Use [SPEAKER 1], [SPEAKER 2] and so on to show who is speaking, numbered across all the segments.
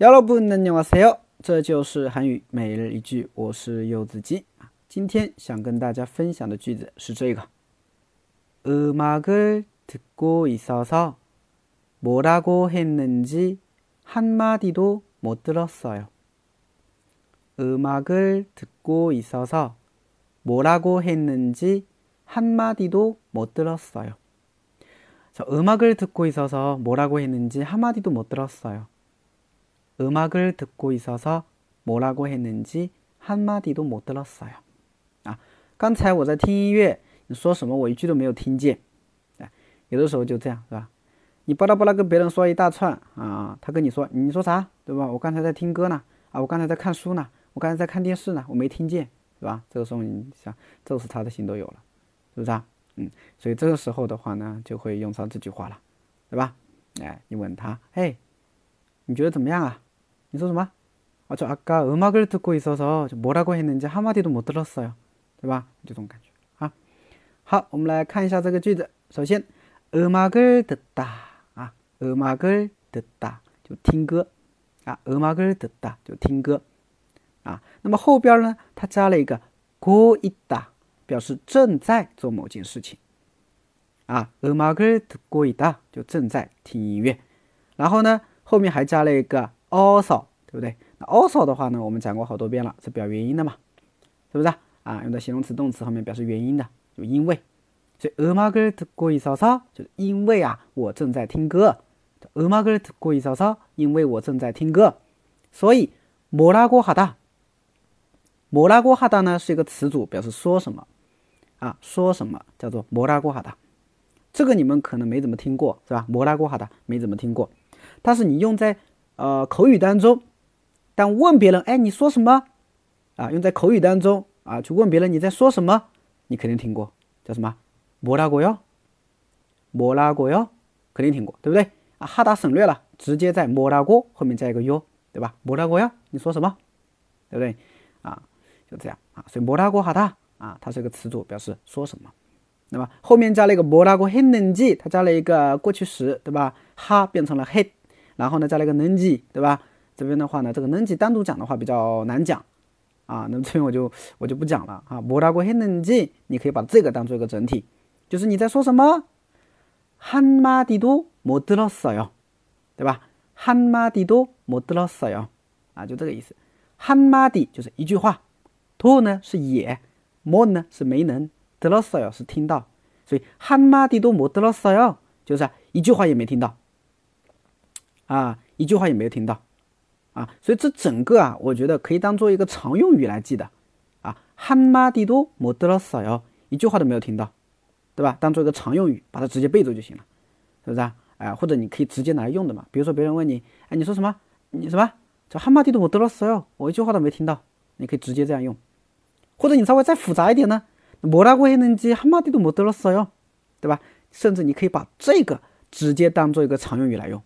[SPEAKER 1] 여러분 안녕하세요. 这就是韩语每日一句我是柚子鸡今天想跟大家分享的句子是这个 음악을 듣고 있어서 뭐라고 했는지 한마디도 못 들었어요. 음악을 듣고 있어서 뭐라고 했는지 한마디도 못 들었어요. 저 음악을 듣고 있어서 뭐라고 했는지 한마디도 못 들었어요. 음악을 듣고 있어서 뭐라고 했는지 한마디도 못 들었어요. 아, 刚才我在听音乐，你说什么我一句都没有听见，啊，有的时候就这样，是吧？你巴拉巴拉跟别人说一大串啊，他跟你说，你说啥，对吧？我刚才在听歌呢，啊，我刚才在看电视呢，我没听见，是吧？这个时候你想，这是他的行都有了，对吧？哎，你问他，哎，你觉得怎么样啊？ 你说什么？ 아, 저 아까 음악을 듣고 있어서 뭐라고 했는지 한마디도 못 들었어요. 对吧?这种感觉. 아. 好,我们来看一下这个句子.首先, 음악을 듣다. 아, 음악을 듣다. 就听歌. 아, 음악을 듣다. 就听歌. 아, 那么后边呢,它加了一个고 있다. 表示正在做某件事情。啊，음악을듣고있 다， 就正在听音乐。然后呢，后面还加了一个 also，对不对？那 also 的话呢，我们讲过好多遍了，是表原因的嘛，是不是啊？用在形容词、动词后面表示原因的，就因为。所以음악을듣고있어 서， 就是因为啊，我正在听歌。음악을듣고있어 서， 因为我正在听歌。所以뭐라고하 다， 뭐라고하다呢是一个词组，表示说什么啊？说什么叫做뭐라고하 다？ 这个你们可能没怎么听过，是吧？摩拉过哈的没怎么听过，但是你用在 呃，口语当中，但问别人，哎，你说什么？啊，用在口语当中啊，去问别人你在说什么，你肯定听过，叫什么？摩拉哥哟，摩拉哥哟，肯定听过，对不对？啊，哈达省略了，直接在摩拉哥后面加一个哟，对吧？摩拉哥哟，你说什么？对不对？啊，就这样啊，所以摩拉哥哈达啊，它是一个词组，表示说什么？那么后面加了一个摩拉哥很冷气，它加了一个过去时，对吧？哈变成了很。然后呢加了一个는 지， 对吧？这边的话呢，这个는 지单独讲的话比较难讲啊，那么这边我就我就不讲了啊。뭐라고했는 지， 你可以把这个当做一个整体，就是你在说什么？한마디도못들었어 요， 对吧？한마디도못들었어 요， 啊，就这个意思。한마디就是一句话，도呢是也，못呢是没能。들었어요是听到，所以한마디도못들었어요就是一句话也没听到， 啊，一句话也没有听到，啊，所以这整个啊，我觉得可以当做一个常用语来记的，啊，한마디도못들었어 요， 一句话都没有听到，对吧？当做一个常用语，把它直接背住就行了，是不是啊？哎，或者你可以直接拿来用的嘛，比如说别人问你，哎，你说什么？你什么？这한마디도못들었어 요， 我一句话都没听到，你可以直接这样用，或者你稍微再复杂一点呢？뭐라고했는지한마디도못들었어 요， 对吧？甚至你可以把这个直接当做一个常用语来用啊。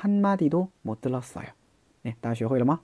[SPEAKER 1] 한마디도 못 들었어요. 네, 大家学会了吗？